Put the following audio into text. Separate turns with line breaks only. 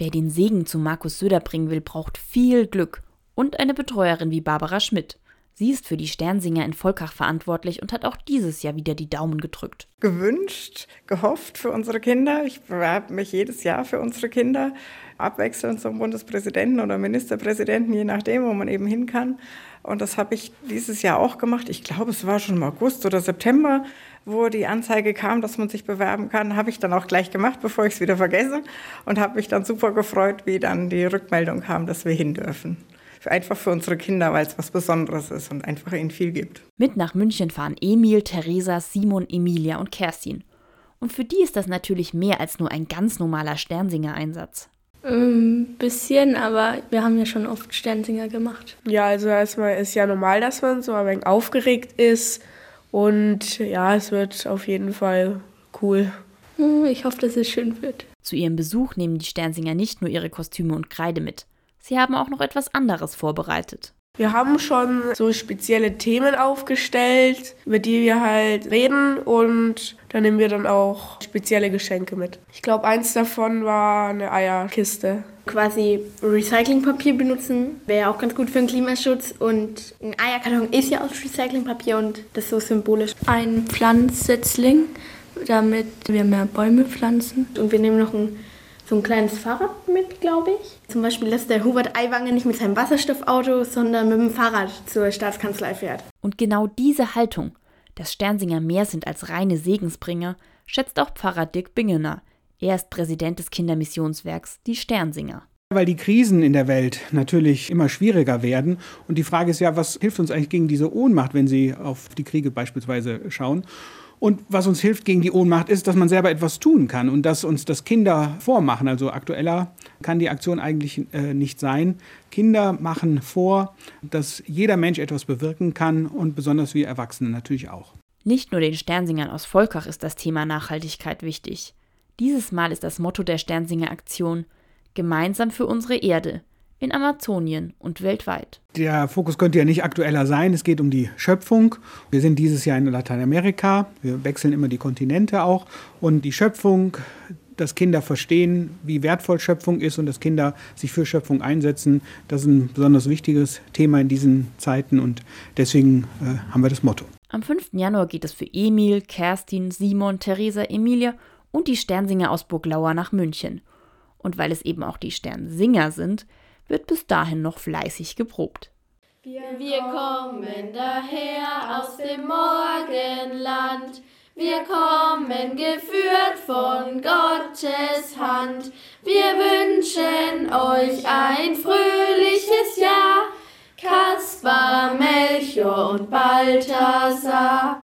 Wer den Segen zu Markus Söder bringen will, braucht viel Glück und eine Betreuerin wie Barbara Schmidt. Sie ist für die Sternsinger in Volkach verantwortlich und hat auch dieses Jahr wieder die Daumen gedrückt.
Gewünscht, gehofft für unsere Kinder. Ich bewerbe mich jedes Jahr für unsere Kinder, abwechselnd zum Bundespräsidenten oder Ministerpräsidenten, je nachdem, wo man eben hin kann. Und das habe ich dieses Jahr auch gemacht. Ich glaube, es war schon im August oder September, wo die Anzeige kam, dass man sich bewerben kann. Habe ich dann auch gleich gemacht, bevor ich es wieder vergesse. Und habe mich dann super gefreut, wie dann die Rückmeldung kam, dass wir hin dürfen einfach für unsere Kinder, weil es was Besonderes ist und einfach ihnen viel gibt.
Mit nach München fahren Emil, Theresa, Simon, Emilia und Kerstin. Und für die ist das natürlich mehr als nur ein ganz normaler Sternsinger-Einsatz.
Ein ähm, bisschen, aber wir haben ja schon oft Sternsinger gemacht.
Ja, also erstmal ist ja normal, dass man so ein wenig aufgeregt ist. Und ja, es wird auf jeden Fall cool.
Hm, ich hoffe, dass es schön wird.
Zu ihrem Besuch nehmen die Sternsinger nicht nur ihre Kostüme und Kreide mit. Sie haben auch noch etwas anderes vorbereitet.
Wir haben schon so spezielle Themen aufgestellt, über die wir halt reden und da nehmen wir dann auch spezielle Geschenke mit. Ich glaube, eins davon war eine Eierkiste.
Quasi Recyclingpapier benutzen wäre auch ganz gut für den Klimaschutz und ein Eierkarton ist ja aus Recyclingpapier und das ist so symbolisch. Ein Pflanzsetzling, damit wir mehr Bäume pflanzen und wir nehmen noch ein so ein kleines Fahrrad mit, glaube ich. Zum Beispiel, dass der Hubert Aiwanger nicht mit seinem Wasserstoffauto, sondern mit dem Fahrrad zur Staatskanzlei fährt.
Und genau diese Haltung, dass Sternsinger mehr sind als reine Segensbringer, schätzt auch Pfarrer Dirk Bingener. Er ist Präsident des Kindermissionswerks Die Sternsinger.
Weil die Krisen in der Welt natürlich immer schwieriger werden. Und die Frage ist ja, was hilft uns eigentlich gegen diese Ohnmacht, wenn Sie auf die Kriege beispielsweise schauen? Und was uns hilft gegen die Ohnmacht ist, dass man selber etwas tun kann und dass uns das Kinder vormachen. Also aktueller kann die Aktion eigentlich äh, nicht sein. Kinder machen vor, dass jeder Mensch etwas bewirken kann und besonders wir Erwachsene natürlich auch.
Nicht nur den Sternsingern aus Volkach ist das Thema Nachhaltigkeit wichtig. Dieses Mal ist das Motto der Sternsinger Aktion Gemeinsam für unsere Erde in Amazonien und weltweit.
Der Fokus könnte ja nicht aktueller sein. Es geht um die Schöpfung. Wir sind dieses Jahr in Lateinamerika. Wir wechseln immer die Kontinente auch. Und die Schöpfung, dass Kinder verstehen, wie wertvoll Schöpfung ist und dass Kinder sich für Schöpfung einsetzen, das ist ein besonders wichtiges Thema in diesen Zeiten und deswegen äh, haben wir das Motto.
Am 5. Januar geht es für Emil, Kerstin, Simon, Theresa, Emilia und die Sternsinger aus Burglauer nach München. Und weil es eben auch die Sternsinger sind, wird bis dahin noch fleißig geprobt.
Wir, kommen daher aus dem Morgenland. Wir kommen geführt von Gottes Hand. Wir wünschen euch ein fröhliches Jahr. Kaspar, Melchior und Balthasar.